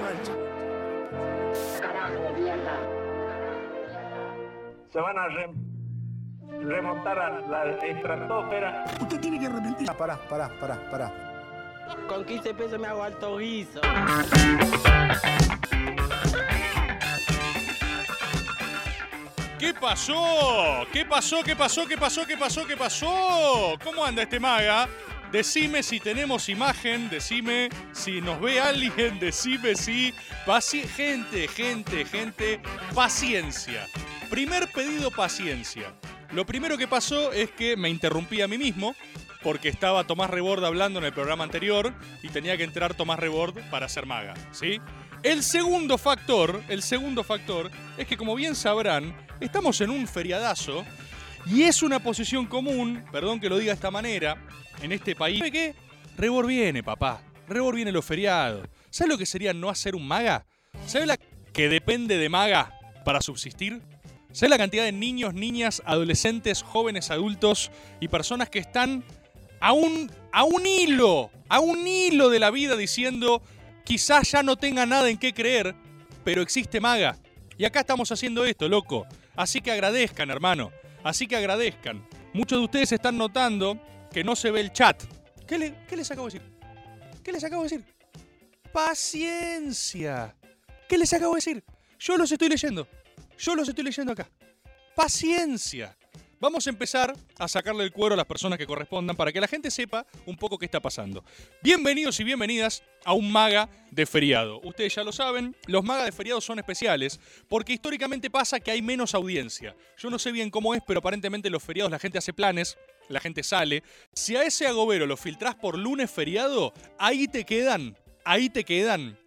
mancha. se van a re- remontar a la estratosfera. Usted tiene que arrepentirse. Ah, pará, pará, pará, pará. Con 15 pesos me hago alto guiso. ¿Qué pasó? ¿Qué pasó? ¿Qué pasó? ¿Qué pasó? ¿Qué pasó? ¿Qué pasó? ¿Cómo anda este maga? Decime si tenemos imagen, decime si nos ve alguien, decime si... Paci gente, gente, gente, paciencia. Primer pedido, paciencia. Lo primero que pasó es que me interrumpí a mí mismo porque estaba Tomás Rebord hablando en el programa anterior y tenía que entrar Tomás Rebord para ser maga, ¿sí? El segundo factor, el segundo factor es que como bien sabrán, estamos en un feriadazo y es una posición común, perdón que lo diga de esta manera, en este país. ¿Sabe qué? Rebord viene, papá. Rebord viene los feriados. ¿Sabes lo que sería no hacer un maga? ¿Sabes la que depende de maga para subsistir? ¿Sabes la cantidad de niños, niñas, adolescentes, jóvenes, adultos y personas que están a un, a un hilo, a un hilo de la vida diciendo quizás ya no tenga nada en qué creer, pero existe maga? Y acá estamos haciendo esto, loco. Así que agradezcan, hermano. Así que agradezcan. Muchos de ustedes están notando que no se ve el chat. ¿Qué, le- qué les acabo de decir? ¿Qué les acabo de decir? Paciencia. ¿Qué les acabo de decir? Yo los estoy leyendo. Yo los estoy leyendo acá. Paciencia. Vamos a empezar a sacarle el cuero a las personas que correspondan para que la gente sepa un poco qué está pasando. Bienvenidos y bienvenidas a un maga de feriado. Ustedes ya lo saben, los magas de feriado son especiales porque históricamente pasa que hay menos audiencia. Yo no sé bien cómo es, pero aparentemente en los feriados la gente hace planes, la gente sale. Si a ese agobero lo filtrás por lunes feriado, ahí te quedan, ahí te quedan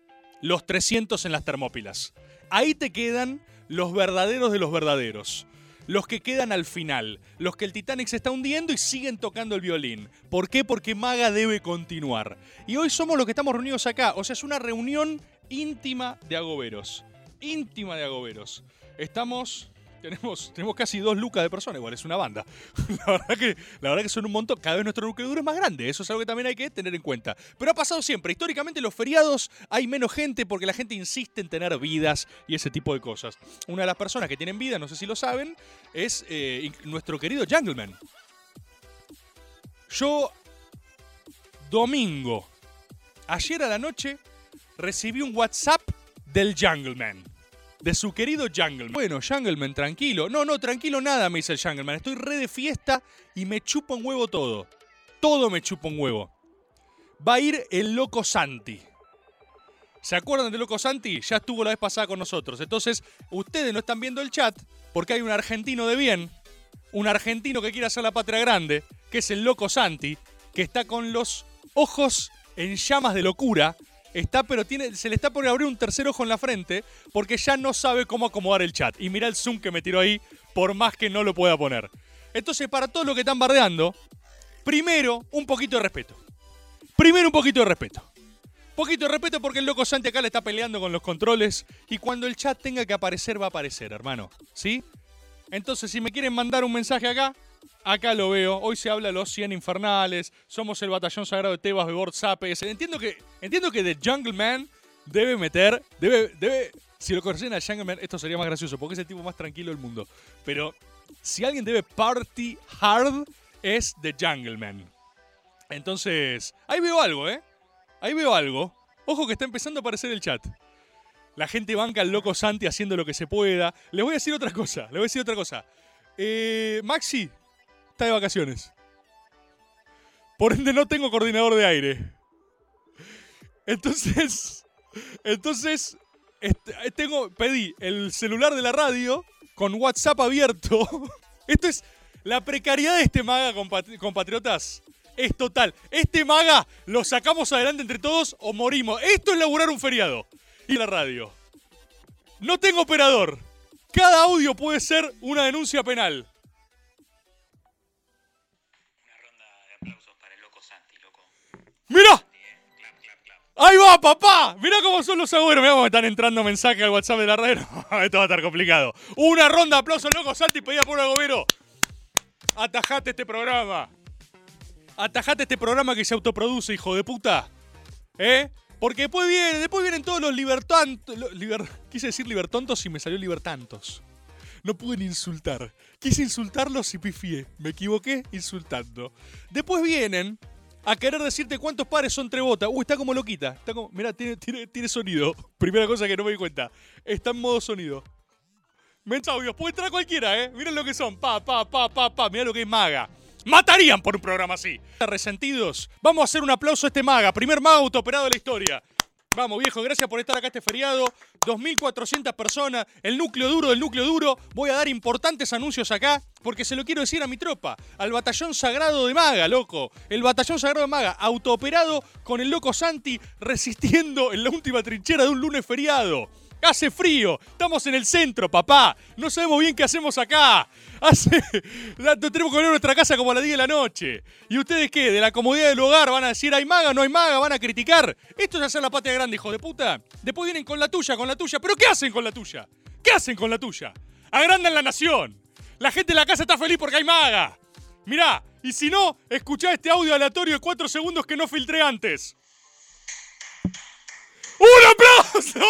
los 300 en las termópilas. Ahí te quedan los verdaderos de los verdaderos. Los que quedan al final. Los que el Titanic se está hundiendo y siguen tocando el violín. ¿Por qué? Porque Maga debe continuar. Y hoy somos los que estamos reunidos acá. O sea, es una reunión íntima de agoberos. Íntima de agoberos. Estamos... Tenemos, tenemos casi dos lucas de personas, igual es una banda. La verdad, que, la verdad que son un montón. Cada vez nuestro núcleo duro es más grande. Eso es algo que también hay que tener en cuenta. Pero ha pasado siempre. Históricamente en los feriados hay menos gente porque la gente insiste en tener vidas y ese tipo de cosas. Una de las personas que tienen vida, no sé si lo saben, es eh, nuestro querido Jungleman. Yo, domingo, ayer a la noche, recibí un WhatsApp del Jungleman. De su querido Jungleman. Bueno, Jungleman, tranquilo. No, no, tranquilo nada, me dice el Jungleman. Estoy re de fiesta y me chupa un huevo todo. Todo me chupa un huevo. Va a ir el loco Santi. ¿Se acuerdan del loco Santi? Ya estuvo la vez pasada con nosotros. Entonces, ustedes no están viendo el chat porque hay un argentino de bien, un argentino que quiere hacer la patria grande, que es el loco Santi, que está con los ojos en llamas de locura. Está, pero tiene, se le está por abrir un tercer ojo en la frente porque ya no sabe cómo acomodar el chat. Y mira el zoom que me tiró ahí, por más que no lo pueda poner. Entonces, para todos los que están bardeando, primero, un poquito de respeto. Primero, un poquito de respeto. Poquito de respeto porque el loco Santi acá le está peleando con los controles y cuando el chat tenga que aparecer, va a aparecer, hermano. ¿Sí? Entonces, si me quieren mandar un mensaje acá, acá lo veo. Hoy se habla de los 100 infernales, somos el batallón sagrado de Tebas de WhatsApp. Entiendo que, entiendo que The Jungle Man debe meter, debe, debe, si lo conocen al Jungle Man, esto sería más gracioso porque es el tipo más tranquilo del mundo. Pero si alguien debe party hard, es The Jungle Man. Entonces, ahí veo algo, ¿eh? Ahí veo algo. Ojo que está empezando a aparecer el chat. La gente banca al loco Santi haciendo lo que se pueda. Les voy a decir otra cosa. Les voy a decir otra cosa. Eh, Maxi está de vacaciones. Por ende no tengo coordinador de aire. Entonces, entonces este, tengo, pedí el celular de la radio con WhatsApp abierto. Esto es la precariedad de este maga, compat- compatriotas. Es total. Este maga lo sacamos adelante entre todos o morimos. Esto es laburar un feriado. Y la radio. No tengo operador. Cada audio puede ser una denuncia penal. ¡Mira! ¡Ahí va, papá! ¡Mira cómo son los agüeros! Mira cómo están entrando mensajes al WhatsApp de la radio. Esto va a estar complicado. Una ronda de aplausos, loco, Santi, pedía por un agobero. Atajate este programa. Atajate este programa que se autoproduce, hijo de puta. ¿Eh? Porque después vienen, después vienen todos los libertantos. quise decir libertontos y me salió libertantos. No pude ni insultar. Quise insultarlos y pifié. Me equivoqué insultando. Después vienen a querer decirte cuántos pares son tres botas. Uy, está como loquita. Está como. Mirá, tiene, tiene, tiene sonido. Primera cosa que no me di cuenta. Está en modo sonido. Mens audios, puede entrar cualquiera, ¿eh? Miren lo que son. Pa, pa, pa, pa, pa. Mirá lo que es maga. Matarían por un programa así. Resentidos. Vamos a hacer un aplauso a este maga. Primer maga autooperado de la historia. Vamos, viejo, gracias por estar acá este feriado. 2.400 personas, el núcleo duro del núcleo duro. Voy a dar importantes anuncios acá porque se lo quiero decir a mi tropa. Al batallón sagrado de Maga, loco. El batallón sagrado de Maga, autooperado con el loco Santi resistiendo en la última trinchera de un lunes feriado. Hace frío, estamos en el centro, papá. No sabemos bien qué hacemos acá. Hace. Tenemos que volver a nuestra casa como a las 10 de la noche. ¿Y ustedes qué? De la comodidad del hogar van a decir hay maga, no hay maga, van a criticar. Esto es hacer la patria grande, hijo de puta. Después vienen con la tuya, con la tuya. ¿Pero qué hacen con la tuya? ¿Qué hacen con la tuya? Agrandan la nación. La gente en la casa está feliz porque hay maga. Mirá, y si no, escuchá este audio aleatorio de 4 segundos que no filtré antes. ¡Un aplauso!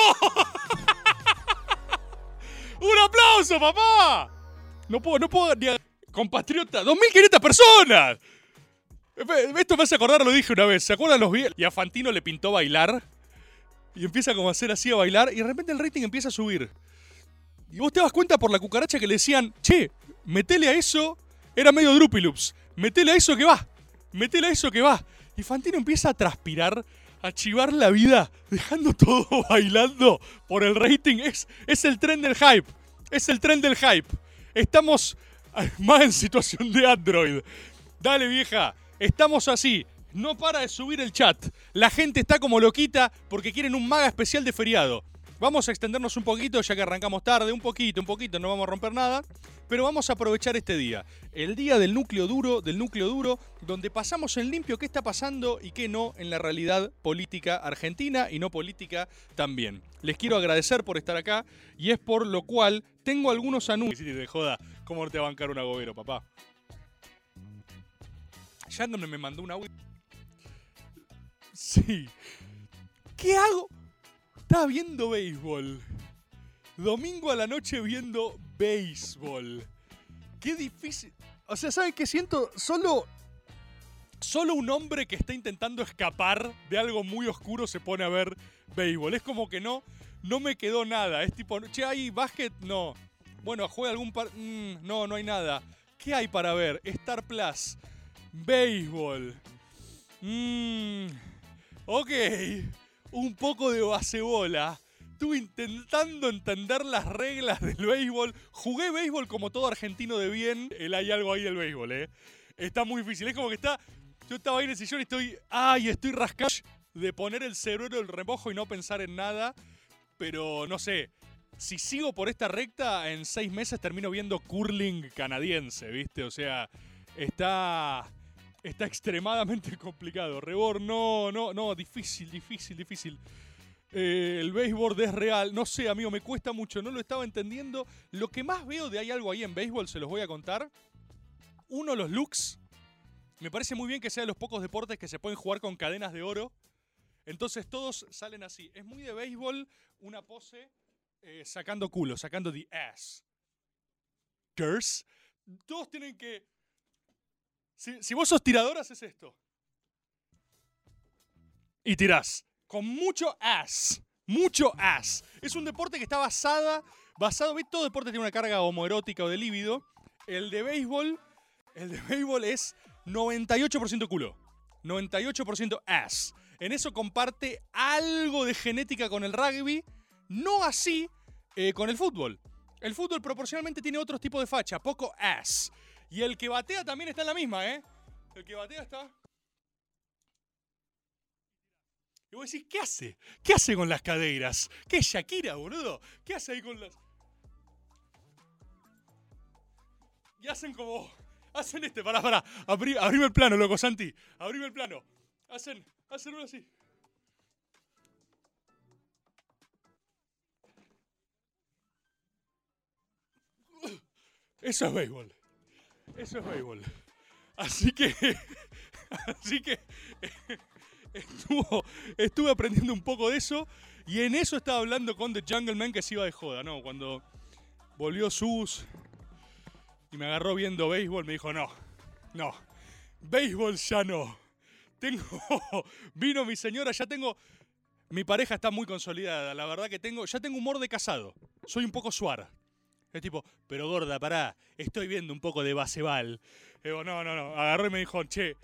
¡Un aplauso, papá! No puedo, no puedo ni... a- Compatriota, 2.500 personas. Esto me hace acordar, lo dije una vez. ¿Se acuerdan los videos? Y a Fantino le pintó bailar. Y empieza como a hacer así a bailar. Y de repente el rating empieza a subir. Y vos te das cuenta por la cucaracha que le decían, che, metele a eso. Era medio Drupilups. Metele a eso que va. Metele a eso que va. Y Fantino empieza a transpirar, a chivar la vida, dejando todo bailando por el rating. Es, es el tren del hype. Es el tren del hype. Estamos más en situación de Android. Dale, vieja. Estamos así. No para de subir el chat. La gente está como loquita porque quieren un maga especial de feriado. Vamos a extendernos un poquito, ya que arrancamos tarde, un poquito, un poquito, no vamos a romper nada. Pero vamos a aprovechar este día. El día del núcleo duro, del núcleo duro, donde pasamos en limpio qué está pasando y qué no en la realidad política argentina y no política también. Les quiero agradecer por estar acá y es por lo cual tengo algunos anuncios. Si te joda, ¿cómo no te va a bancar un agobero, papá? Shandon me mandó un audio. Sí. ¿Qué hago? Estaba viendo béisbol. Domingo a la noche viendo béisbol. Qué difícil. O sea, ¿saben qué siento? Solo. Solo un hombre que está intentando escapar de algo muy oscuro se pone a ver béisbol. Es como que no. No me quedó nada. Es tipo, che, ¿hay básquet? No. Bueno, juega algún par. Mm, no, no hay nada. ¿Qué hay para ver? Star Plus. Béisbol. Mmm. Ok. Un poco de basebola. Estuve intentando entender las reglas del béisbol. Jugué béisbol como todo argentino de bien. El hay algo ahí del béisbol, ¿eh? Está muy difícil. Es como que está. Yo estaba ahí en el sillón y estoy. ¡Ay! Estoy rascado de poner el cerebro el remojo y no pensar en nada. Pero no sé. Si sigo por esta recta, en seis meses termino viendo curling canadiense, ¿viste? O sea, está. Está extremadamente complicado. Rebor, no, no, no, difícil, difícil, difícil. Eh, el béisbol es real. No sé, amigo, me cuesta mucho. No lo estaba entendiendo. Lo que más veo de hay algo ahí en béisbol, se los voy a contar. Uno, los looks. Me parece muy bien que sea de los pocos deportes que se pueden jugar con cadenas de oro. Entonces todos salen así. Es muy de béisbol una pose eh, sacando culo, sacando the ass. Girls. Todos tienen que. Si, si vos sos tirador, haces esto. Y tirás. Con mucho ass. Mucho ass. Es un deporte que está basada, basado. ¿ves? Todo deporte tiene una carga homoerótica o de líbido. El de béisbol. El de béisbol es 98% culo. 98% ass. En eso comparte algo de genética con el rugby. No así eh, con el fútbol. El fútbol proporcionalmente tiene otros tipos de facha, poco ass. Y el que batea también está en la misma, ¿eh? El que batea está. Y vos decís, ¿qué hace? ¿Qué hace con las caderas? ¿Qué es Shakira, boludo? ¿Qué hace ahí con las.? Y hacen como. Hacen este, pará, pará. Abrí, abrime el plano, loco, Santi. Abrime el plano. Hacen. Hacen uno así. Eso es béisbol. Eso es béisbol. Así que. Así que. estuve aprendiendo un poco de eso y en eso estaba hablando con The Jungle Man que se iba de joda, ¿no? Cuando volvió Sus y me agarró viendo béisbol, me dijo, no, no, béisbol ya no. Tengo, vino mi señora, ya tengo, mi pareja está muy consolidada, la verdad que tengo, ya tengo humor de casado, soy un poco suar. Es tipo, pero gorda, pará, estoy viendo un poco de baseball. Digo, no, no, no, agarró y me dijo, che,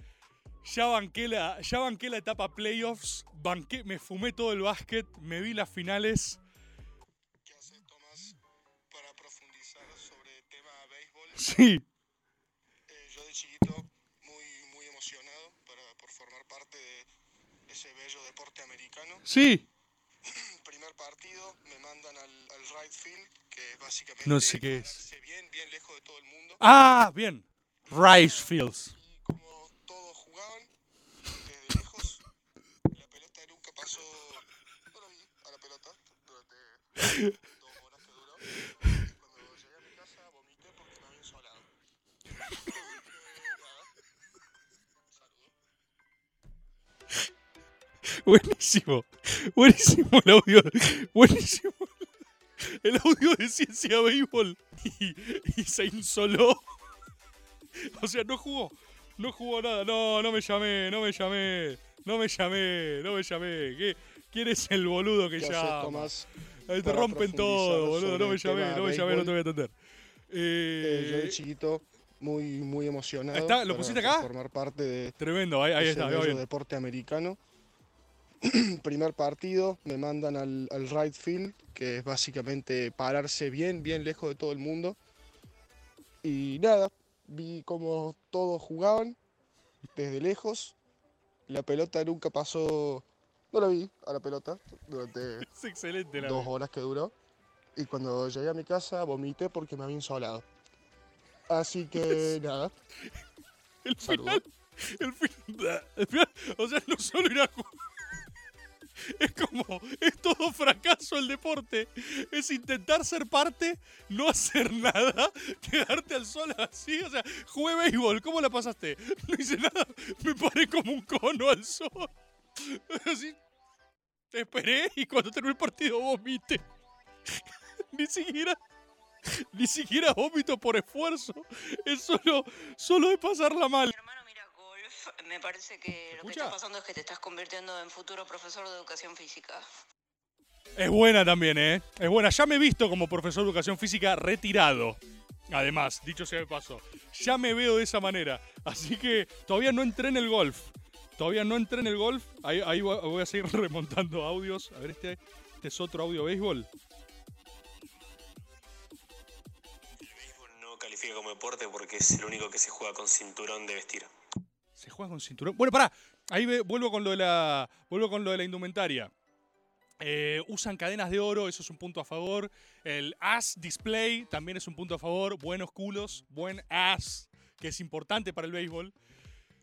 ya banqué la, ya banqué la etapa playoffs, banqué, me fumé todo el básquet, me vi las finales. ¿Qué haces, Tomás? Para profundizar sobre el tema béisbol, Sí, eh, yo de chiquito muy, muy emocionado para, por formar parte de ese bello deporte americano. sí. Primer partido me mandan al, al right field, que es básicamente No sé qué es. bien, bien lejos de todo el mundo. Ah, bien. Rice Fields. Y como todos jugaban, desde lejos, la pelota nunca pasó. Lo vi a la pelota durante dos horas que duró. Y cuando llegué a mi casa vomité porque me había insolado. Saludos. Buenísimo. Buenísimo el audio. Buenísimo. El audio de ciencia béisbol. Y, y se insoló. O sea, no jugó. No jugó nada. No, no me llamé, no me llamé. No me llamé, no me llamé. ¿Qué? ¿Quién es el boludo que ¿Qué haces, llama? Tomás? Ahí te rompen todo, boludo. No me llamé, no me llamé, no te voy a atender. Eh, yo de Eh, chiquito muy, muy emocionado. ¿Está? ¿Lo pusiste acá? Formar parte de tremendo, ahí, ahí ese está, bello deporte americano. Primer partido, me mandan al, al right field, que es básicamente pararse bien, bien lejos de todo el mundo. Y nada, vi como todos jugaban desde lejos. La pelota nunca pasó, no la vi a la pelota durante Es excelente la dos horas que duró. Y cuando llegué a mi casa vomité porque me había insolado. Así que nada, El final, el final, el final, o sea, no solo ir a jugar. Es como, es todo fracaso el deporte. Es intentar ser parte, no hacer nada, quedarte al sol así. O sea, jugué béisbol, ¿cómo la pasaste? No hice nada, me paré como un cono al sol. Así, esperé y cuando terminó el partido vomité. Ni siquiera, ni siquiera vómito por esfuerzo. Es solo, solo de pasarla mal. Me parece que lo que ¿Escucha? está pasando es que te estás convirtiendo en futuro profesor de educación física. Es buena también, ¿eh? Es buena. Ya me he visto como profesor de educación física retirado. Además, dicho sea de paso. Ya me veo de esa manera. Así que todavía no entré en el golf. Todavía no entré en el golf. Ahí, ahí voy voy a seguir remontando audios. A ver, este, este es otro audio béisbol. El béisbol no califica como deporte porque es el único que se juega con cinturón de vestir. Se juega con cinturón. Bueno, pará. Ahí ve- vuelvo con lo de la. Vuelvo con lo de la indumentaria. Eh, usan cadenas de oro, eso es un punto a favor. El ass display también es un punto a favor. Buenos culos, buen ass, que es importante para el béisbol.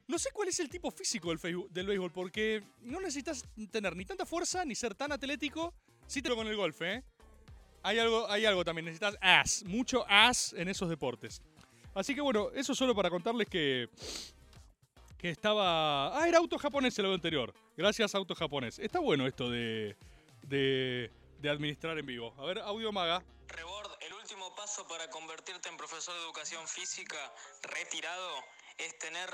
No sé cuál es el tipo físico del, feibu- del béisbol, porque no necesitas tener ni tanta fuerza ni ser tan atlético. Sí te lo con el golf, ¿eh? Hay algo, hay algo también, necesitas ass, mucho ass en esos deportes. Así que bueno, eso solo para contarles que que estaba. Ah, era auto japonés el anterior. Gracias, auto japonés. Está bueno esto de, de, de administrar en vivo. A ver, audio maga. Rebord, el último paso para convertirte en profesor de educación física retirado es tener,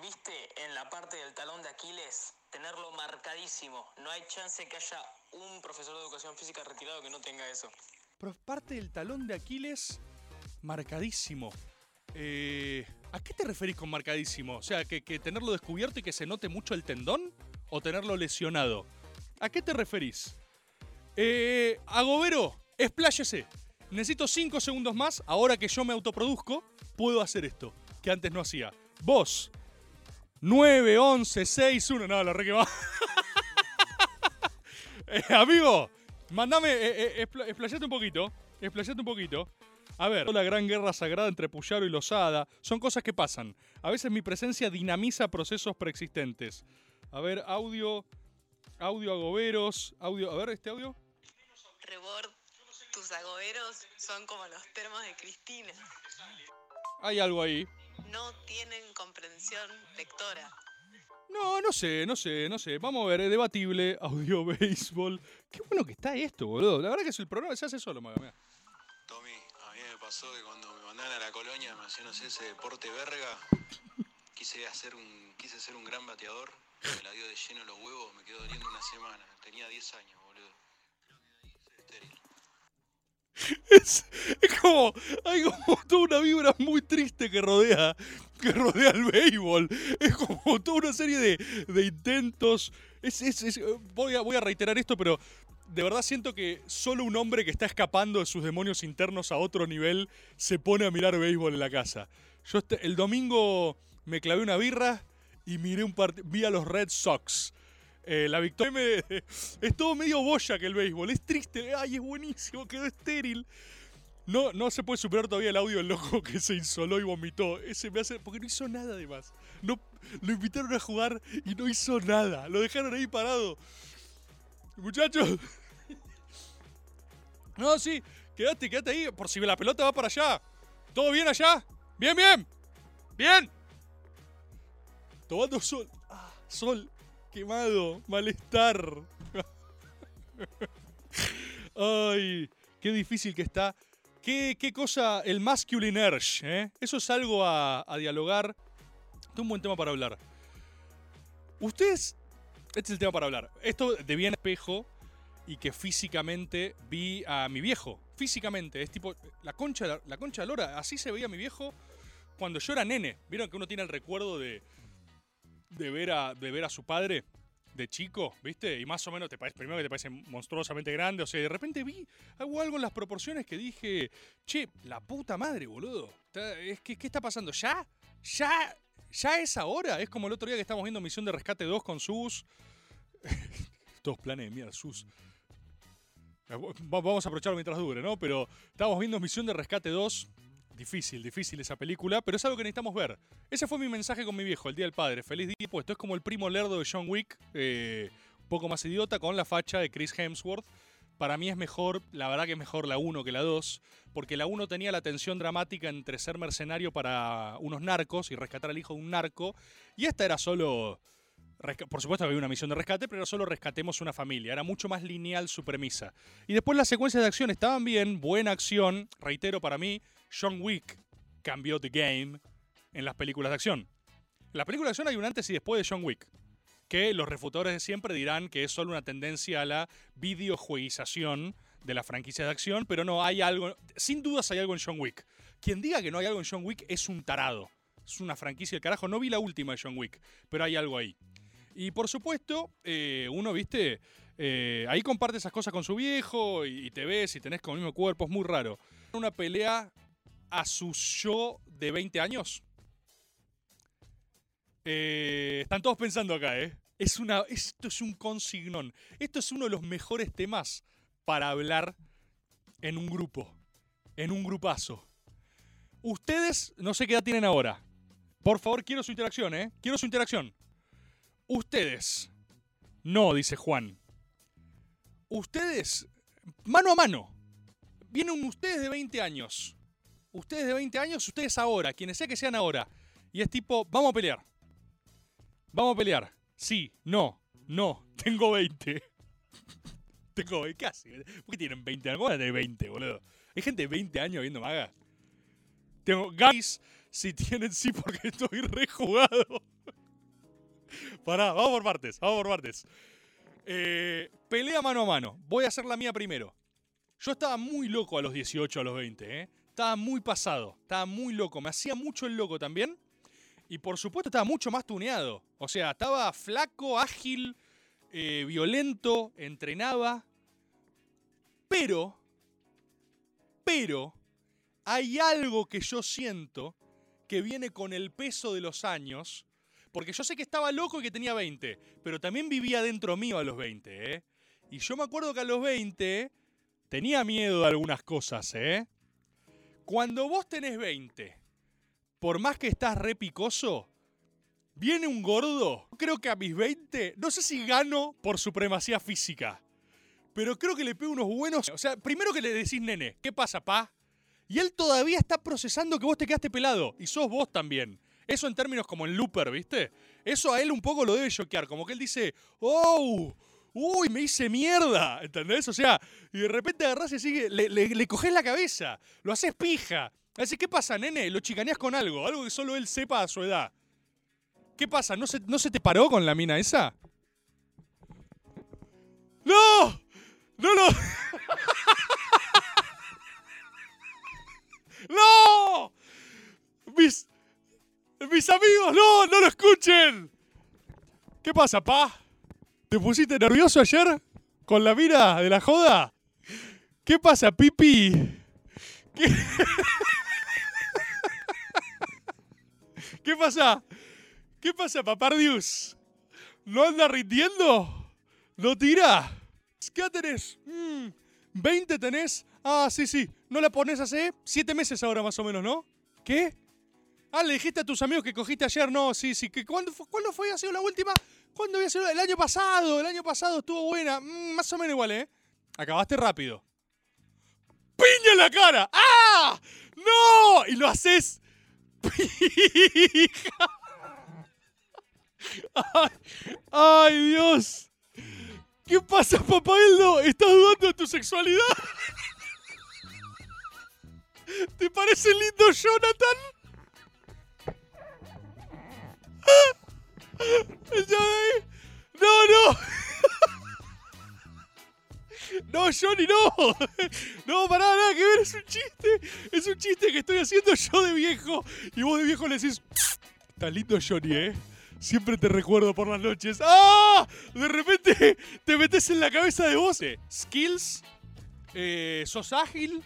viste, en la parte del talón de Aquiles, tenerlo marcadísimo. No hay chance que haya un profesor de educación física retirado que no tenga eso. Pero parte del talón de Aquiles marcadísimo. Eh, ¿A qué te referís con marcadísimo? O sea, que, tenerlo descubierto y que se note mucho el tendón o tenerlo lesionado. ¿A qué te referís? Eh, Agobero, expláyese. Necesito 5 segundos más. Ahora que yo me autoproduzco, puedo hacer esto, que antes no hacía. Vos, 9, 11, 6, 1. No, la re que va. Eh, amigo, mandame, eh, eh, un poquito. Explayate un poquito. A ver, la gran guerra sagrada entre Puyaro y Losada son cosas que pasan. A veces mi presencia dinamiza procesos preexistentes. A ver, audio, audio agoberos, audio, a ver, este audio. Rebord, tus agoberos son como los termos de Cristina. Hay algo ahí. No tienen comprensión lectora. No, no sé, no sé, no sé. Vamos a ver, es debatible, audio béisbol. Qué bueno que está esto, boludo. La verdad que es el programa se hace solo, maga. Pasó que cuando me mandaron a la colonia, me hacían hacer ese deporte verga, quise hacer un, quise ser un gran bateador, me la dio de lleno los huevos, me quedó doliendo una semana. Tenía 10 años, boludo. Es, es como. Hay como toda una vibra muy triste que rodea. Que rodea el béisbol. Es como toda una serie de, de intentos. Es- es- voy, a, voy a reiterar esto, pero de verdad siento que solo un hombre que está escapando de sus demonios internos a otro nivel se pone a mirar béisbol en la casa. Yo este- el domingo me clavé una birra y miré un vi a los Red Sox. Eh, la victoria me- es todo medio boya que el béisbol. Es triste. Ay, es buenísimo. Quedó estéril. No, no se puede superar todavía el audio del loco que se insoló y vomitó. Ese me hace. Porque no hizo nada además. No, lo invitaron a jugar y no hizo nada. Lo dejaron ahí parado. Muchachos. No, sí. Quédate, quédate ahí. Por si la pelota va para allá. ¿Todo bien allá? Bien, bien. Bien. Tomando sol. Ah, sol. Quemado. Malestar. Ay, qué difícil que está. Qué, qué cosa, el masculine urge, ¿eh? Eso es algo a, a dialogar. Es un buen tema para hablar. Ustedes, este es el tema para hablar. Esto de bien espejo y que físicamente vi a mi viejo. Físicamente, es tipo la concha, la, concha de lora. Así se veía mi viejo cuando yo era nene. Vieron que uno tiene el recuerdo de, de, ver, a, de ver a su padre de chico, ¿viste? Y más o menos te parece, primero que te parece monstruosamente grande, o sea, de repente vi hago algo en las proporciones que dije, che, la puta madre, boludo. Es que, ¿Qué está pasando? ¿Ya? ¿Ya? ¿Ya es ahora? Es como el otro día que estamos viendo Misión de Rescate 2 con Sus. Todos planes de mierda, Sus. Eh, Va- Vamos a aprovecharlo mientras dure, ¿no? Pero estábamos viendo Misión de Rescate 2. Difícil, difícil esa película, pero es algo que necesitamos ver. Ese fue mi mensaje con mi viejo, el Día del Padre. Feliz día puesto. Es como el primo lerdo de John Wick, eh, un poco más idiota, con la facha de Chris Hemsworth. Para mí es mejor, la verdad que es mejor la 1 que la 2, porque la 1 tenía la tensión dramática entre ser mercenario para unos narcos y rescatar al hijo de un narco, y esta era solo... Por supuesto había una misión de rescate, pero solo rescatemos una familia. Era mucho más lineal su premisa. Y después las secuencias de acción estaban bien, buena acción. Reitero, para mí, John Wick cambió the game en las películas de acción. En las películas de acción hay un antes y después de John Wick. Que los refutadores de siempre dirán que es solo una tendencia a la videojueguización de la franquicia de acción, pero no, hay algo. Sin dudas hay algo en John Wick. Quien diga que no hay algo en John Wick es un tarado. Es una franquicia del carajo. No vi la última de John Wick, pero hay algo ahí. Y por supuesto, eh, uno, viste, eh, ahí comparte esas cosas con su viejo y, te ves y tenés con el mismo cuerpo, es muy raro. Una pelea a su yo de 20 años. Eh, están todos pensando acá, ¿eh? Es esto es un consignón. Esto es uno de los mejores temas para hablar en un grupo, en un grupazo. Ustedes, no sé qué edad tienen ahora. Por favor, quiero su interacción, ¿eh? Quiero su interacción. Ustedes. No, dice Juan. Ustedes, mano a mano. Vienen ustedes de 20 años. Ustedes de 20 años, ustedes ahora, quienes sea que sean ahora. Y es tipo, vamos a pelear. Vamos a pelear. Sí, no, no, tengo 20. tengo ve- casi. ¿Por qué tienen 20 años? ¿Cómo van a tener 20, boludo? Hay gente de 20 años viendo maga. Tengo guys, si tienen sí porque estoy rejugado. Pará, vamos por partes, vamos por partes. Eh, pelea mano a mano. Voy a hacer la mía primero. Yo estaba muy loco a los 18, a los 20, ¿eh? Estaba muy pasado, estaba muy loco. Me hacía mucho el loco también. Y por supuesto estaba mucho más tuneado. O sea, estaba flaco, ágil, eh, violento, entrenaba. Pero, pero, hay algo que yo siento que viene con el peso de los años. Porque yo sé que estaba loco y que tenía 20, pero también vivía dentro mío a los 20, ¿eh? Y yo me acuerdo que a los 20 tenía miedo de algunas cosas, ¿eh? Cuando vos tenés 20, por más que estás re picoso, viene un gordo. Creo que a mis 20, no sé si gano por supremacía física, pero creo que le pego unos buenos. O sea, primero que le decís, nene, ¿qué pasa, pa? Y él todavía está procesando que vos te quedaste pelado, y sos vos también. Eso en términos como en Looper, ¿viste? Eso a él un poco lo debe choquear. Como que él dice, ¡Oh! ¡Uy, me hice mierda! ¿Entendés? O sea, y de repente agarrás y sigue, le, le, le coges la cabeza, lo haces pija. Así, ¿qué pasa, nene? Lo chicaneás con algo, algo que solo él sepa a su edad. ¿Qué pasa? ¿No se, ¿No se te paró con la mina esa? ¡No! ¡No, no! ¡No! Mis, mis amigos, no, no lo escuchen. ¿Qué pasa, pa? ¿Te pusiste nervioso ayer con la mira de la joda? ¿Qué pasa, Pipi? ¿Qué, ¿Qué pasa? ¿Qué pasa, Papardius? ¿No anda rindiendo? ¿No tira? ¿Qué tenés? Mm, ¿20 tenés? Ah, sí, sí. ¿No la pones hace siete meses ahora más o menos, no? ¿Qué? Ah, le dijiste a tus amigos que cogiste ayer. No, sí, sí. Que ¿cuándo, fue, ¿Cuándo fue? ¿Ha sido la última? ¿Cuándo había sido? El año pasado. El año pasado estuvo buena. Mm, más o menos igual, ¿eh? Acabaste rápido. ¡Piña en la cara! ¡Ah! ¡No! Y lo haces. ¡Pija! ¡Ay! ¡Ay, Dios! ¿Qué pasa, Papaeldo? ¿Estás dudando de tu sexualidad? ¿Te parece lindo, Jonathan? No, no. No, Johnny, no. No, para nada que ver, es un chiste. Es un chiste que estoy haciendo yo de viejo. Y vos de viejo le decís, está lindo Johnny, ¿eh? Siempre te recuerdo por las noches. ¡Ah! De repente te metes en la cabeza de vos. Skills. eh, sos ágil.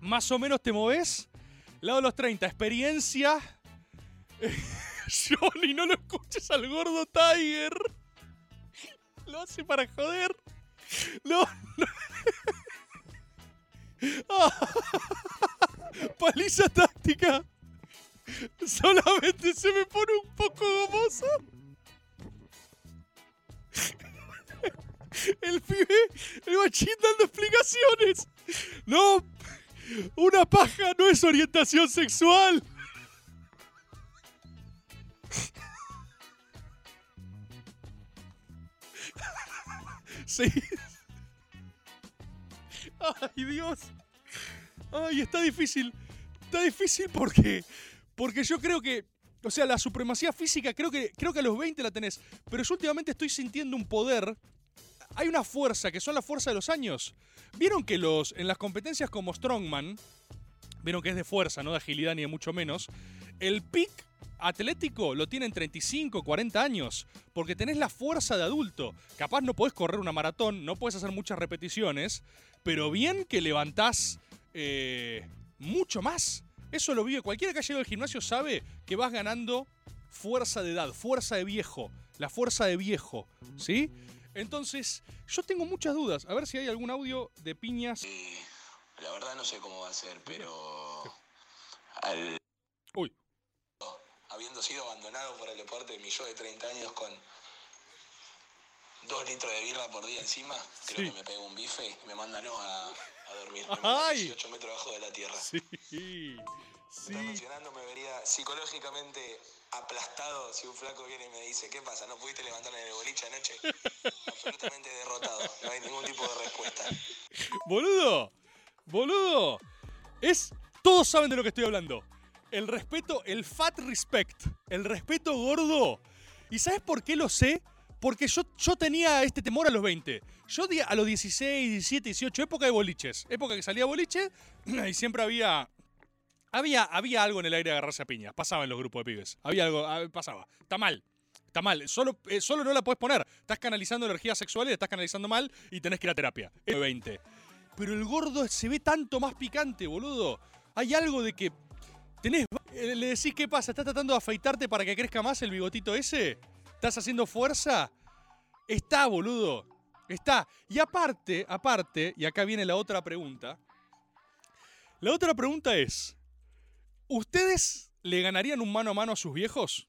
Más o menos te moves. Lado de los 30, experiencia. Johnny, no lo escuches al gordo Tiger. Lo hace para joder. No, no. Ah. Paliza táctica. Solamente se me pone un poco gomoso. El pibe, el machín dando explicaciones. No, una paja no es orientación sexual. Sí. Ay, Dios. Ay, está difícil. Está difícil porque. Porque yo creo que. O sea, la supremacía física creo que, creo que a los 20 la tenés. Pero yo últimamente estoy sintiendo un poder. Hay una fuerza que son la fuerza de los años. Vieron que los. En las competencias como Strongman. Vieron que es de fuerza, no de agilidad ni de mucho menos. El pick atlético lo tienen 35, 40 años, porque tenés la fuerza de adulto. Capaz no podés correr una maratón, no podés hacer muchas repeticiones, pero bien que levantás eh, mucho más. Eso lo vive cualquiera que haya ido al gimnasio sabe que vas ganando fuerza de edad, fuerza de viejo, la fuerza de viejo, ¿sí? Entonces, yo tengo muchas dudas. A ver si hay algún audio de piñas. La verdad no sé cómo va a ser, pero al. Habiendo sido abandonado por el deporte de mi yo de 30 años con dos litros de birra por día encima, creo Sí. que me pego un bife y me manda no a, a dormir. Me Ay. 18 metros abajo de la tierra. Sí, sí. mencionando, me vería psicológicamente aplastado si un flaco viene y me dice, ¿qué pasa? ¿No pudiste levantar en el boliche anoche? Absolutamente derrotado, no hay ningún tipo de respuesta. Boludo, boludo. Es. Todos saben de lo que estoy hablando. El respeto, el fat respect. El respeto gordo. ¿Y sabes por qué lo sé? Porque yo, yo tenía este temor a los 20. Yo a los 16, 17, 18, época de boliches. Época que salía boliche y siempre había. Había, había algo en el aire de agarrarse a piñas. Pasaba en los grupos de pibes. Había algo, ah, pasaba. Está mal. Está mal. Solo, eh, solo no la puedes poner. Estás canalizando energías sexuales, estás canalizando mal y tenés que ir a terapia. Es 20. Pero el gordo se ve tanto más picante, boludo. Hay algo de que eh, Le decís qué pasa, ¿estás tratando de afeitarte para que crezca más el bigotito ese? ¿Estás haciendo fuerza? Está, boludo. Está. Y aparte, aparte, y acá viene la otra pregunta. La otra pregunta es: ¿Ustedes le ganarían un mano a mano a sus viejos?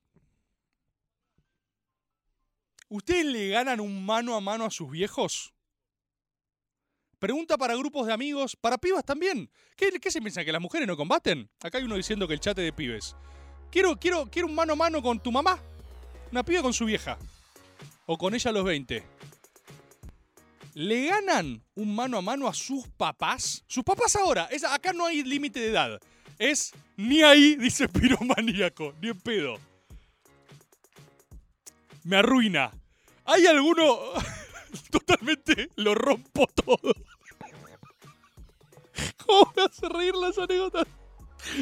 ¿Ustedes le ganan un mano a mano a sus viejos? Pregunta para grupos de amigos, para pibas también. ¿Qué, se piensan? ¿Que las mujeres no combaten? Acá hay uno diciendo que el chat es de pibes. Quiero, quiero, quiero un mano a mano con tu mamá. Una piba con su vieja. O con ella a los 20. ¿Le ganan un mano a mano a sus papás? Sus papás ahora. Es, acá no hay límite de edad. Es ni ahí, dice piromaníaco. Ni en pedo. Me arruina. ¿Hay alguno? Totalmente lo rompo todo. ¿Cómo me hace reír las anécdotas?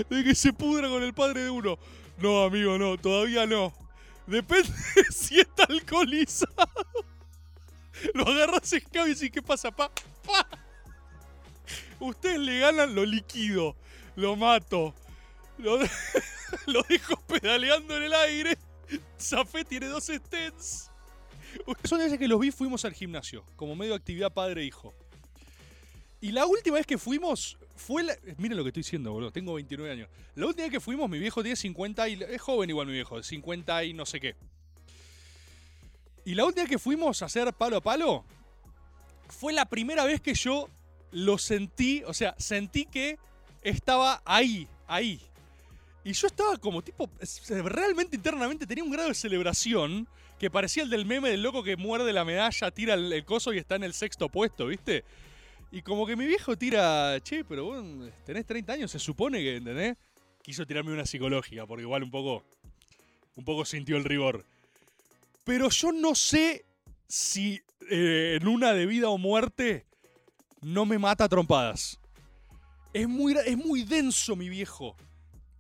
De que se pudra con el padre de uno. No, amigo, no, todavía no. Depende si está alcoholizado. Lo agarras escabio y decís, ¿qué pasa, pa? pa? Ustedes le ganan, lo liquido. Lo mato. Lo dejo pedaleando en el aire. Zafé tiene dos stents. Son veces que los vi, fuimos al gimnasio. Como medio actividad padre-hijo. Y la última vez que fuimos fue la... Miren lo que estoy diciendo, boludo. Tengo 29 años. La última vez que fuimos, mi viejo tiene 50 y... Es joven igual mi viejo. 50 y no sé qué. Y la última vez que fuimos a hacer palo a palo, fue la primera vez que yo lo sentí, o sea, sentí que estaba ahí, ahí. Y yo estaba como tipo, realmente internamente tenía un grado de celebración que parecía el del meme del loco que muerde la medalla, tira el, coso y está en el sexto puesto, ¿viste? Y como que mi viejo tira, che, pero vos tenés 30 años, se supone que, ¿entendés? Quiso tirarme una psicológica, porque igual un poco, un poco sintió el rigor. Pero yo no sé si eh, en una de vida o muerte no me mata a trompadas. Es muy, es muy denso, mi viejo.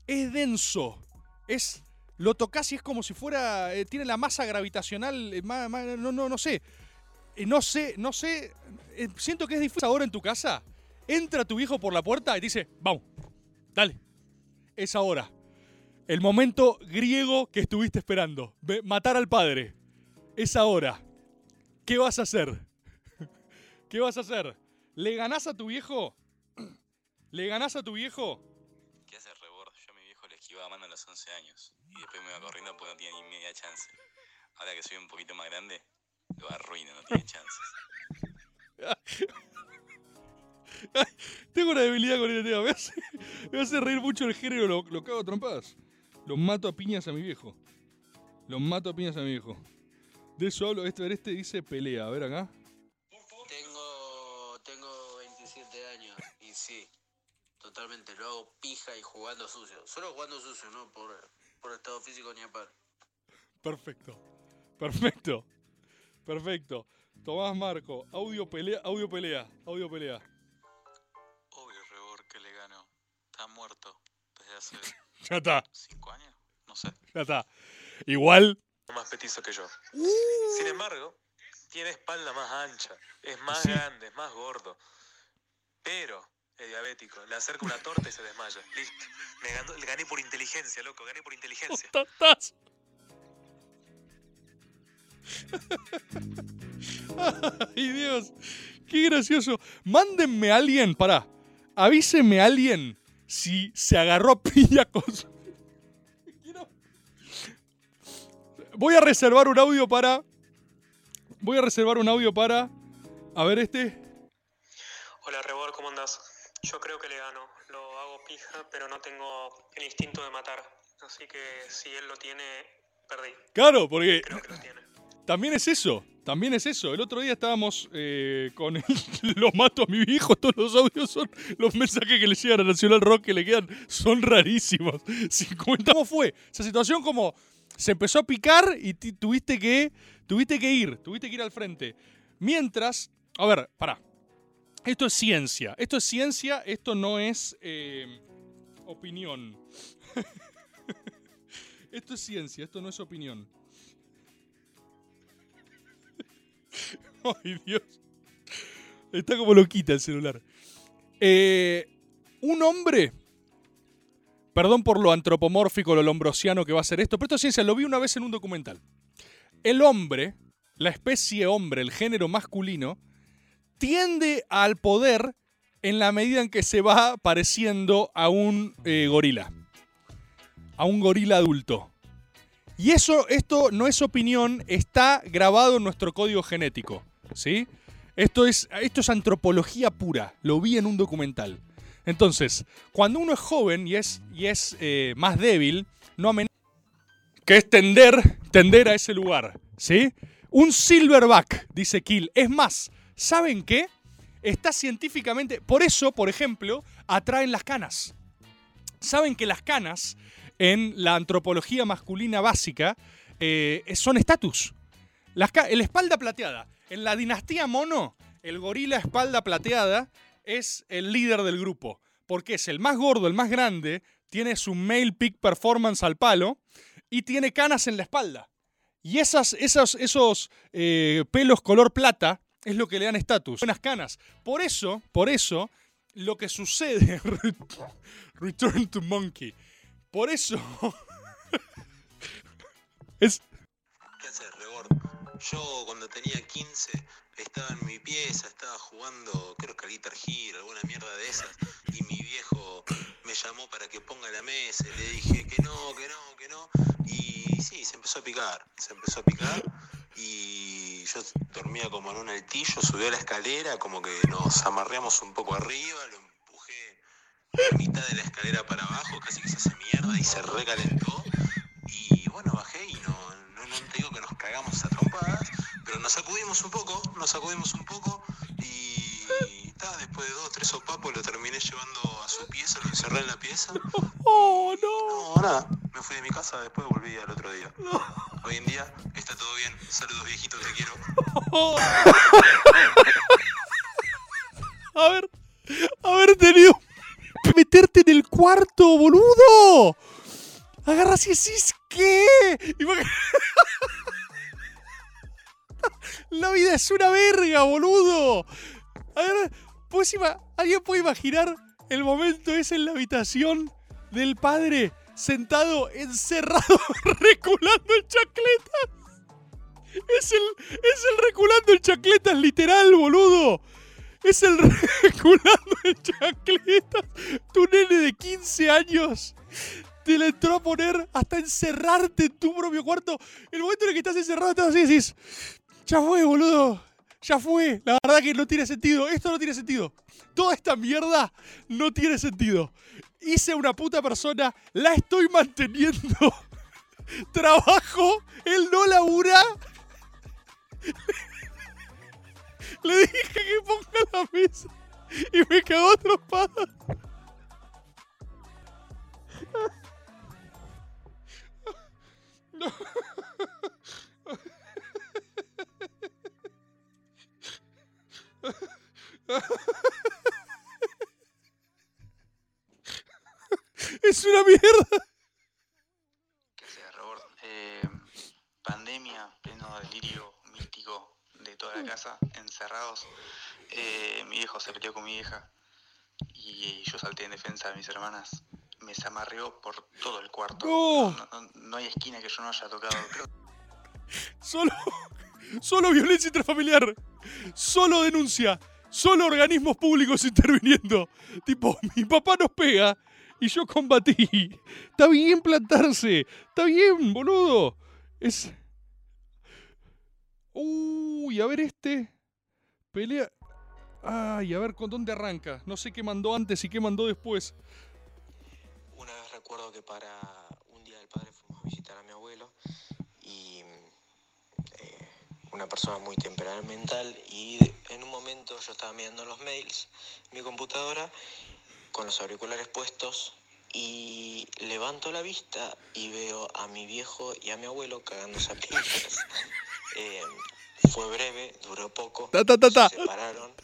Es denso. Es. Lo tocas y es como si fuera. eh, tiene la masa gravitacional. eh, no, no, no sé. Eh, no sé, no sé. siento que es difícil ahora en tu casa. Entra tu viejo por la puerta y dice: Vamos, dale. Es ahora. El momento griego que estuviste esperando. Ve- Matar al padre. Es ahora. ¿Qué vas a hacer? ¿Qué vas a hacer? ¿Le ganás a tu viejo? ¿Le ganás a tu viejo? ¿Qué hace Rebord? Yo a mi viejo le esquivaba mano a los 11 años. Y después me iba corriendo porque no tenía ni media chance. Ahora que soy un poquito más grande, lo arruino, no tiene chances. Tengo una debilidad con este tema. Me hace, me hace reír mucho el género. Lo, lo cago a trompadas. Los mato a piñas a mi viejo. Los mato a piñas a mi viejo. De eso hablo. Este, este dice pelea. A ver acá. Tengo, tengo 27 años y sí, totalmente lo hago pija y jugando sucio. Solo jugando sucio, no por, por estado físico ni a par. Perfecto. Perfecto. Perfecto. Tomás Marco. Audio pelea. Audio pelea. Audio pelea. Obvio, Rebord, que le gano. Está muerto desde hace Ya está. 5 años. No sé. Ya está. Igual. más petizo que yo. Sin embargo, tiene espalda más ancha, es más Sí. grande, es más gordo. Pero es diabético. Le acerca una torta y se desmaya. Listo. Me ganó- le gané por inteligencia, loco. Gané por inteligencia. Tatas. Ay, Dios. Qué gracioso. Mándenme a alguien, pará. Avísenme a alguien si se agarró a piña con su- Voy a reservar un audio para. Voy a reservar un audio para. A ver este. Hola Rebor, ¿cómo andás? Yo creo que le gano. Lo hago pija, pero no tengo el instinto de matar. Así que si él lo tiene, perdí. Claro, porque Creo que lo tiene. también es eso. También es eso. El otro día estábamos eh, con el, Lo mato a mi viejo. Todos los audios son los mensajes que le llegan a Nacional Rock que le quedan. Son rarísimos. 50. ¿Cómo fue? Esa situación como se empezó a picar y tuviste que, tuviste que ir. Tuviste que ir al frente. Mientras. A ver, pará. Esto es ciencia. Esto es ciencia. Esto no es eh, opinión. esto es ciencia. Esto no es opinión. Ay, Dios. Está como loquita el celular. Eh, un hombre. Perdón por lo antropomórfico, lo lombrosiano que va a ser esto, pero esto es ciencia, lo vi una vez en un documental. El hombre, la especie hombre, el género masculino, tiende al poder en la medida en que se va pareciendo a un eh, gorila. A un gorila adulto. Y eso, esto no es opinión, está grabado en nuestro código genético. ¿Sí? Esto es, esto es antropología pura. Lo vi en un documental. Entonces, cuando uno es joven y es, y es eh, más débil, no amenaza. Que es tender, tender a ese lugar. ¿Sí? Un silverback, dice Kill. Es más, ¿saben qué? Está científicamente. Por eso, por ejemplo, atraen las canas. Saben que las canas en la antropología masculina básica eh, son estatus. La espalda plateada. En la dinastía mono, el gorila espalda plateada es el líder del grupo. Porque es el más gordo, el más grande, tiene su male peak performance al palo y tiene canas en la espalda. Y esas, esas- esos eh, pelos color plata es lo que le dan estatus. Buenas canas. Por eso, por eso, lo que sucede. Return to Monkey. Por eso. es. ¿Qué haces, Rebord? Yo cuando tenía 15 estaba en mi pieza, estaba jugando, creo que al Guitar Hero, alguna mierda de esas, y mi viejo me llamó para que ponga la mesa, le dije que no, que no, que no, y sí, se empezó a picar, se empezó a picar, yo dormía como en un altillo, subió a la escalera, como que nos amarreamos un poco arriba, lo empujé la mitad de la escalera para abajo, casi que se hace mierda y se recalentó. Y bueno, bajé y no, no, no te digo que nos cagamos a trompadas, pero nos sacudimos un poco, nos sacudimos un poco y ta, después de dos, tres sopapos lo terminé llevando a su pieza, lo encerré en la pieza. ¡Oh, no! No, nada, me fui de mi casa, después volví al otro día. Hoy en día está todo bien, saludos viejitos, te quiero. Haber, haber tenido. Meterte en el cuarto, boludo. Agarras y decís, ¿qué? La vida es una verga, boludo. Agarra- ¿Vos ima- ¿Alguien puede imaginar el momento ese en la habitación del padre sentado, encerrado, reculando el chacletas? Es el, es el reculando el chacletas literal, boludo. Es el reculando el chacletas. Tu nene de 15 años te la entró a poner hasta encerrarte en tu propio cuarto. El momento en el que estás encerrado, estás así decís, ya fue, boludo. Ya fue. La verdad que no tiene sentido. Esto no tiene sentido. Toda esta mierda no tiene sentido. Hice una puta persona, la estoy manteniendo. Trabajo, él no labura. Le dije que ponga la mesa y me cagó a trompadas. No. Es una mierda. ¿Qué sea, Robert? Eh, pandemia, pleno delirio místico de toda la casa, encerrados. Eh, mi viejo se peleó con mi vieja y yo salté en defensa de mis hermanas. Me zamarreó por todo el cuarto. No. No, no- no hay esquina que yo no haya tocado. Creo Solo, solo violencia intrafamiliar. Solo denuncia. Solo organismos públicos interviniendo. Tipo, mi papá nos pega y yo combatí. Está bien plantarse. Está bien, boludo. Es. Uy, a ver este. Pelea. Ay, a ver con dónde arranca. No sé qué mandó antes y qué mandó después. Una vez recuerdo que para un día del padre fuimos a visitar a mi abuelo y eh, una persona muy temperamental y en un momento yo estaba mirando los mails mi computadora con los auriculares puestos y levanto la vista y veo a mi viejo y a mi abuelo cagándose a piñas. Eh, fue breve, duró poco, Ta, ta, ta, ta. se separaron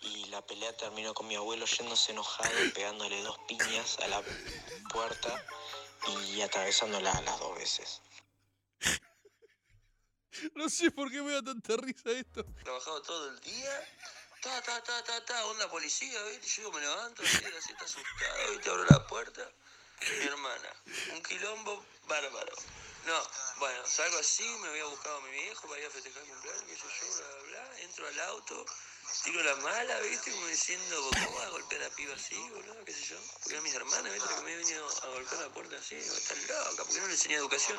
y la pelea terminó con mi abuelo yéndose enojado, pegándole dos piñas a la puerta y atravesándola las dos veces. No sé por qué me da tanta risa esto. Trabajado todo el día. Ta, ta, ta, ta, ta, onda policía, ¿viste? Yo me levanto, así, la siento asustado, ¿viste? Abro la puerta. Mi hermana. Un quilombo bárbaro. No, bueno, salgo así, me voy a buscar a mi viejo para ir a festejar el cumpleaños, qué sé yo, bla, bla, bla. Entro al auto, tiro la mala, ¿viste? Como diciendo, ¿cómo vas a golpear a piba así, boludo? ¿Qué sé yo? Porque eran mis hermanas, ¿viste? Que me habían venido a golpear la puerta así, están loca, ¿por qué no le enseñé educación?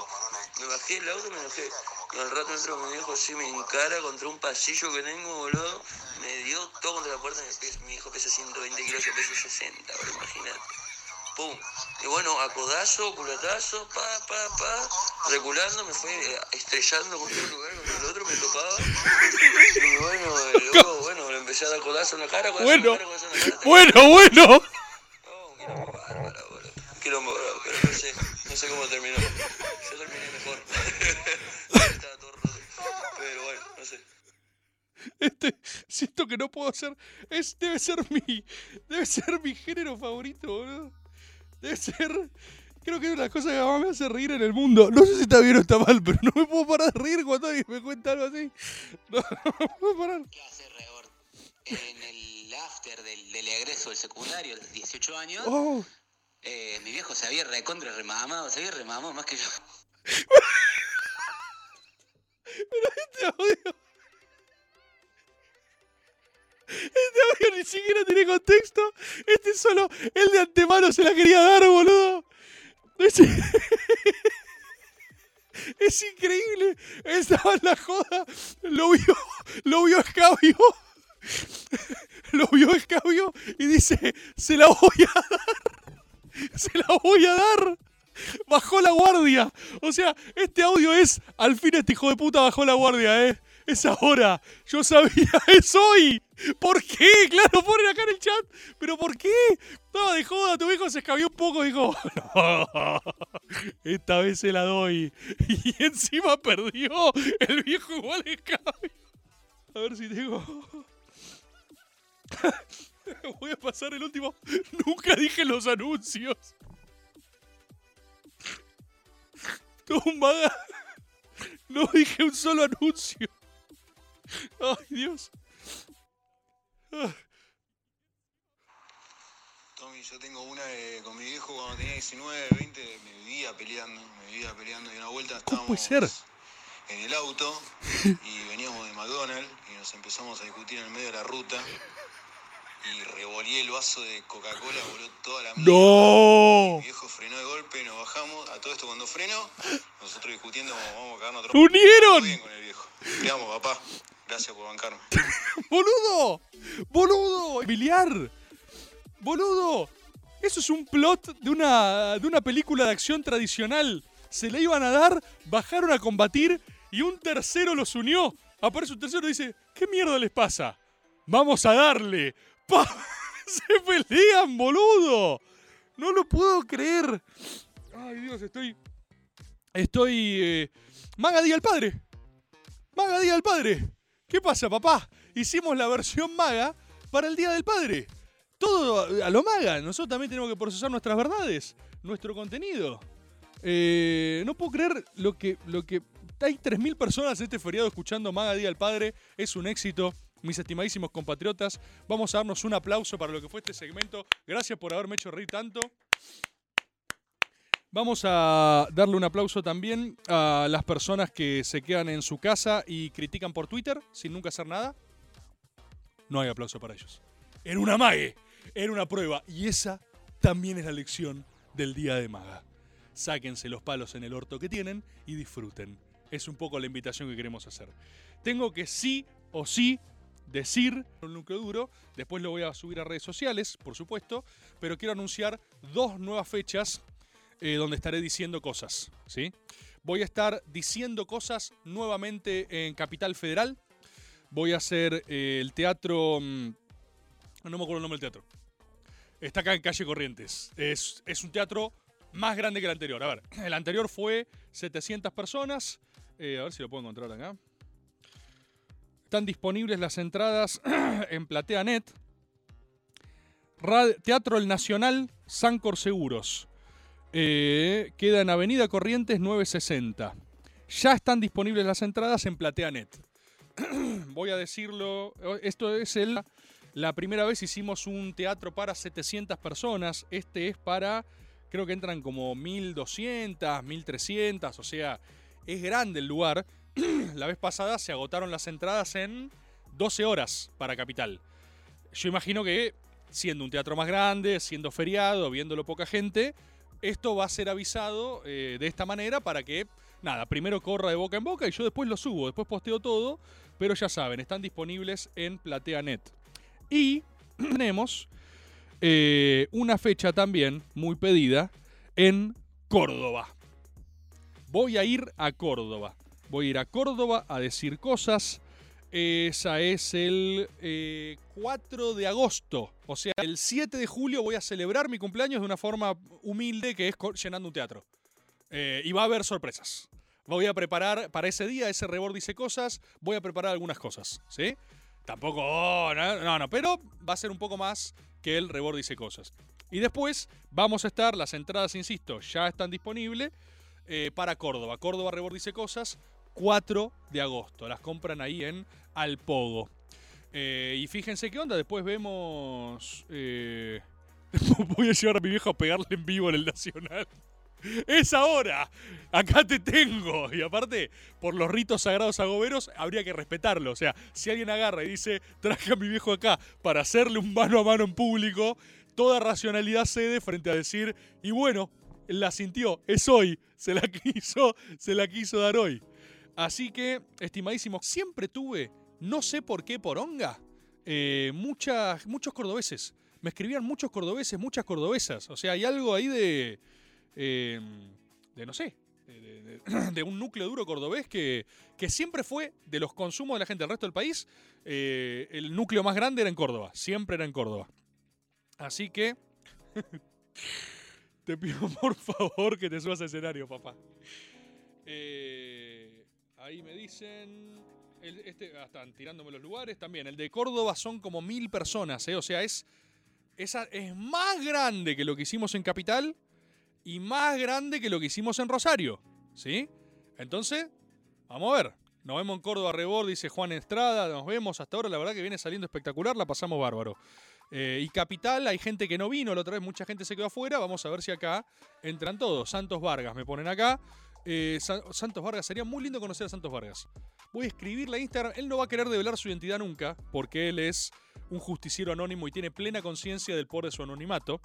Me bajé del auto, me enojé. Y al rato entro mi viejo así, me encara contra un pasillo que tengo, boludo. Me dio todo contra la puerta, mi, hijo pesa 120 kilos, yo peso 60, ahora imagínate. Pum. Y bueno, a codazo, culatazo, pa, pa, pa, reculando, me fue eh, estrellando con un lugar, con el otro me tocaba. Y bueno, el empecé a dar codazo en la cara, codazo en Bueno, la cara, codazo en la cara. bueno, bueno. Un quilombo bravo, pero no sé, no sé cómo terminó. Yo terminé mejor. Estaba todo roto. Pero bueno, no sé. Este, siento que no puedo hacer. Es, debe ser mi. Debe ser mi género favorito, boludo. Debe ser. Creo que es una de las cosas que más me hace reír en el mundo. No sé si está bien o está mal, pero no me puedo parar de reír cuando alguien me cuenta algo así. No, no me puedo parar. En el after del, del egreso del secundario, a los 18 años, Oh. eh, mi viejo se había recontra remamado, se había remamado más que yo. Este audio. Este audio ni siquiera tiene contexto. Este solo. El de antemano se la quería dar, boludo. Es, es increíble. Él estaba en la joda. Lo vio. Lo vio Escabio. Lo vio Escabio y dice: Se la voy a dar. Se la voy a dar. Bajó la guardia. O sea, este audio es. Al fin este hijo de puta bajó la guardia, ¿eh? Es ahora. Yo sabía, es hoy. ¿Por qué? Claro, ponen acá en el chat. ¿Pero por qué? No, de joda, tu hijo se escabió un poco y dijo, esta vez se la doy. Y encima perdió. El viejo igual escabio. A ver si tengo... Voy a pasar el último. Nunca dije los anuncios. Tumbaga. No dije un solo anuncio. Ay, Dios. Ah. Tommy, yo tengo una de- con mi viejo cuando tenía 19, 20, me vivía peleando, me vivía peleando y una vuelta ¿Cómo estábamos puede ser? en el auto y veníamos de McDonald's y nos empezamos a discutir en el medio de la ruta y revolí el vaso de Coca-Cola, voló toda la mierda. ¡No! Mi viejo frenó de golpe, nos bajamos, a todo esto cuando freno, nosotros discutiendo vamos a cagarnos ¡Se unieron! Todo bien con el viejo. Te amo, papá. Gracias por bancarme. ¡Boludo! ¡Boludo! ¡Biliar! ¡Boludo! Eso es un plot de una, de una película de acción tradicional. Se le iban a dar, bajaron a combatir y un tercero los unió. Aparece un tercero y dice, ¿qué mierda les pasa? Vamos a darle. ¡Pa! Se pelean, boludo. No lo puedo creer. Ay, Dios, estoy... Estoy... Eh... Maga Día al Padre. Maga Día del Padre. ¿Qué pasa, papá? Hicimos la versión maga para el Día del Padre. Todo a lo maga. Nosotros también tenemos que procesar nuestras verdades, nuestro contenido. Eh, no puedo creer lo que, lo que... Hay 3.000 personas este feriado escuchando Maga Día del Padre. Es un éxito. Mis estimadísimos compatriotas, vamos a darnos un aplauso para lo que fue este segmento. Gracias por haberme hecho reír tanto. Vamos a darle un aplauso también a las personas que se quedan en su casa y critican por Twitter sin nunca hacer nada. No hay aplauso para ellos. Era una mague, era una prueba. Y esa también es la lección del día de maga. Sáquense los palos en el orto que tienen y disfruten. Es un poco la invitación que queremos hacer. Tengo que sí o sí decir un núcleo duro. Después lo voy a subir a redes sociales, por supuesto. Pero quiero anunciar dos nuevas fechas eh, donde estaré diciendo cosas. ¿sí? Voy a estar diciendo cosas nuevamente en Capital Federal. Voy a hacer eh, el teatro. mm, No me acuerdo el nombre del teatro. Está acá en calle Corrientes. Es, es un teatro más grande que el anterior. A ver, el anterior fue 700 personas. Eh, a ver si lo puedo encontrar acá. Están disponibles las entradas en PlateaNet. Teatro El Nacional, Sancor Seguros. Eh, queda en Avenida Corrientes 960. Ya están disponibles las entradas en PlateaNet. Voy a decirlo. Esto es el. La primera vez hicimos un teatro para 700 personas. Este es para. Creo que entran como 1200, 1300. O sea, es grande el lugar. La vez pasada se agotaron las entradas en 12 horas para Capital. Yo imagino que, siendo un teatro más grande, siendo feriado, viéndolo poca gente, esto va a ser avisado eh, de esta manera para que, nada, primero corra de boca en boca y yo después lo subo, después posteo todo, pero ya saben, están disponibles en PlateaNet. Y tenemos eh, una fecha también muy pedida en Córdoba. Voy a ir a Córdoba. Voy a ir a Córdoba a decir cosas. Esa es el eh, 4 de agosto. O sea, el 7 de julio voy a celebrar mi cumpleaños de una forma humilde que es llenando un teatro. Eh, y va a haber sorpresas. Voy a preparar para ese día, ese rebord dice cosas, voy a preparar algunas cosas, ¿sí? Tampoco, oh, no, no, no, pero va a ser un poco más que el rebord dice cosas. Y después vamos a estar, las entradas, insisto, ya están disponibles eh, para Córdoba. Córdoba Rebord dice cosas, 4 de agosto. Las compran ahí en Alpogo. Eh, y fíjense qué onda, después vemos... eh, voy a llevar a mi viejo a pegarle en vivo en el Nacional. ¡Es ahora! Acá te tengo. Y aparte, por los ritos sagrados agoberos, habría que respetarlo. O sea, si alguien agarra y dice, traje a mi viejo acá para hacerle un mano a mano en público, toda racionalidad cede frente a decir, y bueno, la sintió, es hoy, se la quiso, se la quiso dar hoy. Así que, estimadísimo, siempre tuve, no sé por qué poronga, eh, muchas, muchos cordobeses. Me escribían muchos cordobeses, muchas cordobesas. O sea, hay algo ahí de. eh, de no sé. De un núcleo duro cordobés que, que siempre fue de los consumos de la gente del resto del país. eh, el núcleo más grande era en Córdoba. Siempre era en Córdoba. Así que. te pido por favor que te subas al escenario, papá. Eh, ahí me dicen. el- este, ah, están tirándome los lugares también. El de Córdoba son como mil personas, ¿eh? O sea, es, esa, es más grande que lo que hicimos en Capital y más grande que lo que hicimos en Rosario. ¿Sí? Entonces, vamos a ver. Nos vemos en Córdoba Rebord, dice Juan Estrada. Nos vemos hasta ahora. La verdad que viene saliendo espectacular. La pasamos bárbaro. Eh, y Capital, hay gente que no vino. La otra vez mucha gente se quedó afuera. Vamos a ver si acá entran todos. Santos Vargas me ponen acá. Eh, Sa- Santos Vargas, sería muy lindo conocer a Santos Vargas. Voy a escribirle a Instagram. Él no va a querer develar su identidad nunca, porque él es un justiciero anónimo y tiene plena conciencia del poder de su anonimato.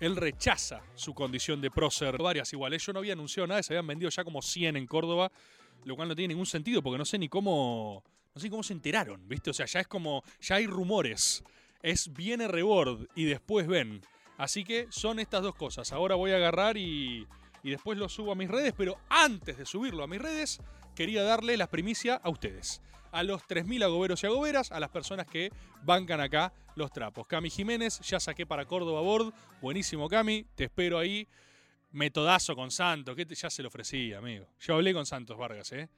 Él rechaza su condición de prócer. Varias iguales. Yo no había anunciado nada, se habían vendido ya como 100 en Córdoba, lo cual no tiene ningún sentido, porque no sé ni cómo. No sé cómo se enteraron, ¿viste? O sea, ya es como. Ya hay rumores. Es viene Rebord y después ven. Así que son estas dos cosas. Ahora voy a agarrar y, y después lo subo a mis redes, pero antes de subirlo a mis redes, quería darle la primicia a ustedes. A los 3.000 agoberos y agoberas, a las personas que bancan acá los trapos. Cami Jiménez, ya saqué para Córdoba Board. Buenísimo, Cami. Te espero ahí. Metodazo con Santos, que ya se lo ofrecí, amigo. Yo hablé con Santos Vargas, ¿eh?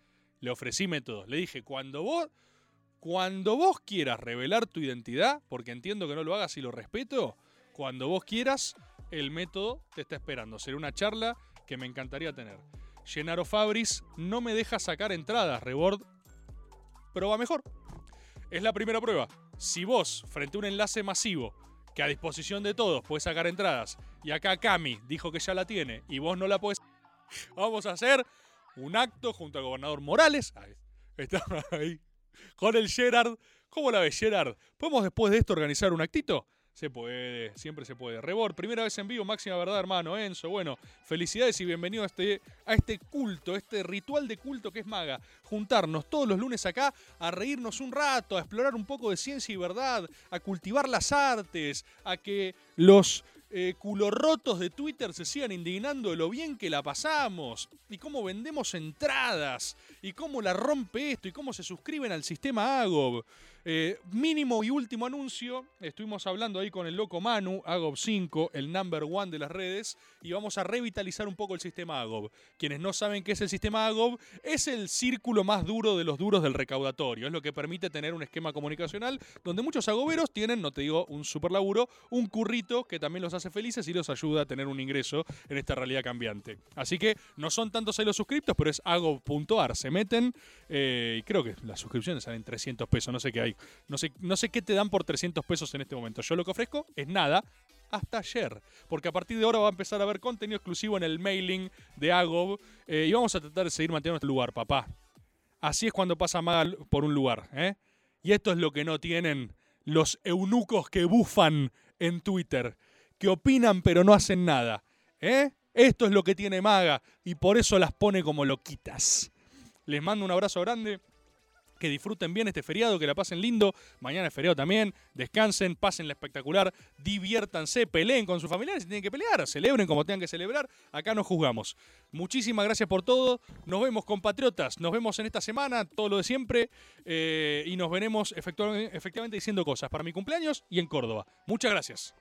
Le ofrecí métodos. Le dije, cuando vos, cuando vos quieras revelar tu identidad, porque entiendo que no lo hagas y lo respeto, cuando vos quieras, el método te está esperando. Será una charla que me encantaría tener. Gennaro Fabris no me deja sacar entradas, Rebord. Prueba mejor. Es la primera prueba. Si vos, frente a un enlace masivo, que a disposición de todos puedes sacar entradas, y acá Cami dijo que ya la tiene, y vos no la podés, vamos a hacer un acto junto al gobernador Morales. Ahí, está ahí. Con el Gerard. ¿Cómo la ves, Gerard? ¿Podemos después de esto organizar un actito? Se puede, siempre se puede. Rebor, primera vez en vivo, máxima verdad, hermano Enzo. Bueno, felicidades y bienvenido a este, a este culto, este ritual de culto que es Maga. Juntarnos todos los lunes acá a reírnos un rato, a explorar un poco de ciencia y verdad, a cultivar las artes, a que los eh, culorrotos de Twitter se sigan indignando de lo bien que la pasamos, y cómo vendemos entradas, y cómo la rompe esto, y cómo se suscriben al sistema Agob. Eh, mínimo y último anuncio, estuvimos hablando ahí con el loco Manu, Agob 5, el number one de las redes, y vamos a revitalizar un poco el sistema Agob. Quienes no saben qué es el sistema Agob, es el círculo más duro de los duros del recaudatorio, es lo que permite tener un esquema comunicacional donde muchos agoberos tienen, no te digo un super laburo, un currito que también los hace felices y los ayuda a tener un ingreso en esta realidad cambiante. Así que no son tantos ahí los suscriptos, pero es agob.ar, se meten eh, y creo que las suscripciones salen 300 pesos, no sé qué hay. No sé, no sé qué te dan por 300 pesos en este momento. Yo lo que ofrezco es nada hasta ayer. Porque a partir de ahora va a empezar a haber contenido exclusivo en el mailing de Agob. eh, y vamos a tratar de seguir manteniendo este lugar, papá. Así es cuando pasa Maga por un lugar. ¿eh? Y esto es lo que no tienen los eunucos que bufan en Twitter. Que opinan pero no hacen nada. ¿eh? Esto es lo que tiene Maga. Y por eso las pone como loquitas. Les mando un abrazo grande. Que disfruten bien este feriado, que la pasen lindo. Mañana es feriado también. Descansen, pasen la espectacular, diviértanse, peleen con sus familiares si tienen que pelear, celebren como tengan que celebrar. Acá no juzgamos. Muchísimas gracias por todo. Nos vemos, compatriotas. Nos vemos en esta semana, todo lo de siempre. eh, y nos veremos efectivamente diciendo cosas para mi cumpleaños y en Córdoba. Muchas gracias.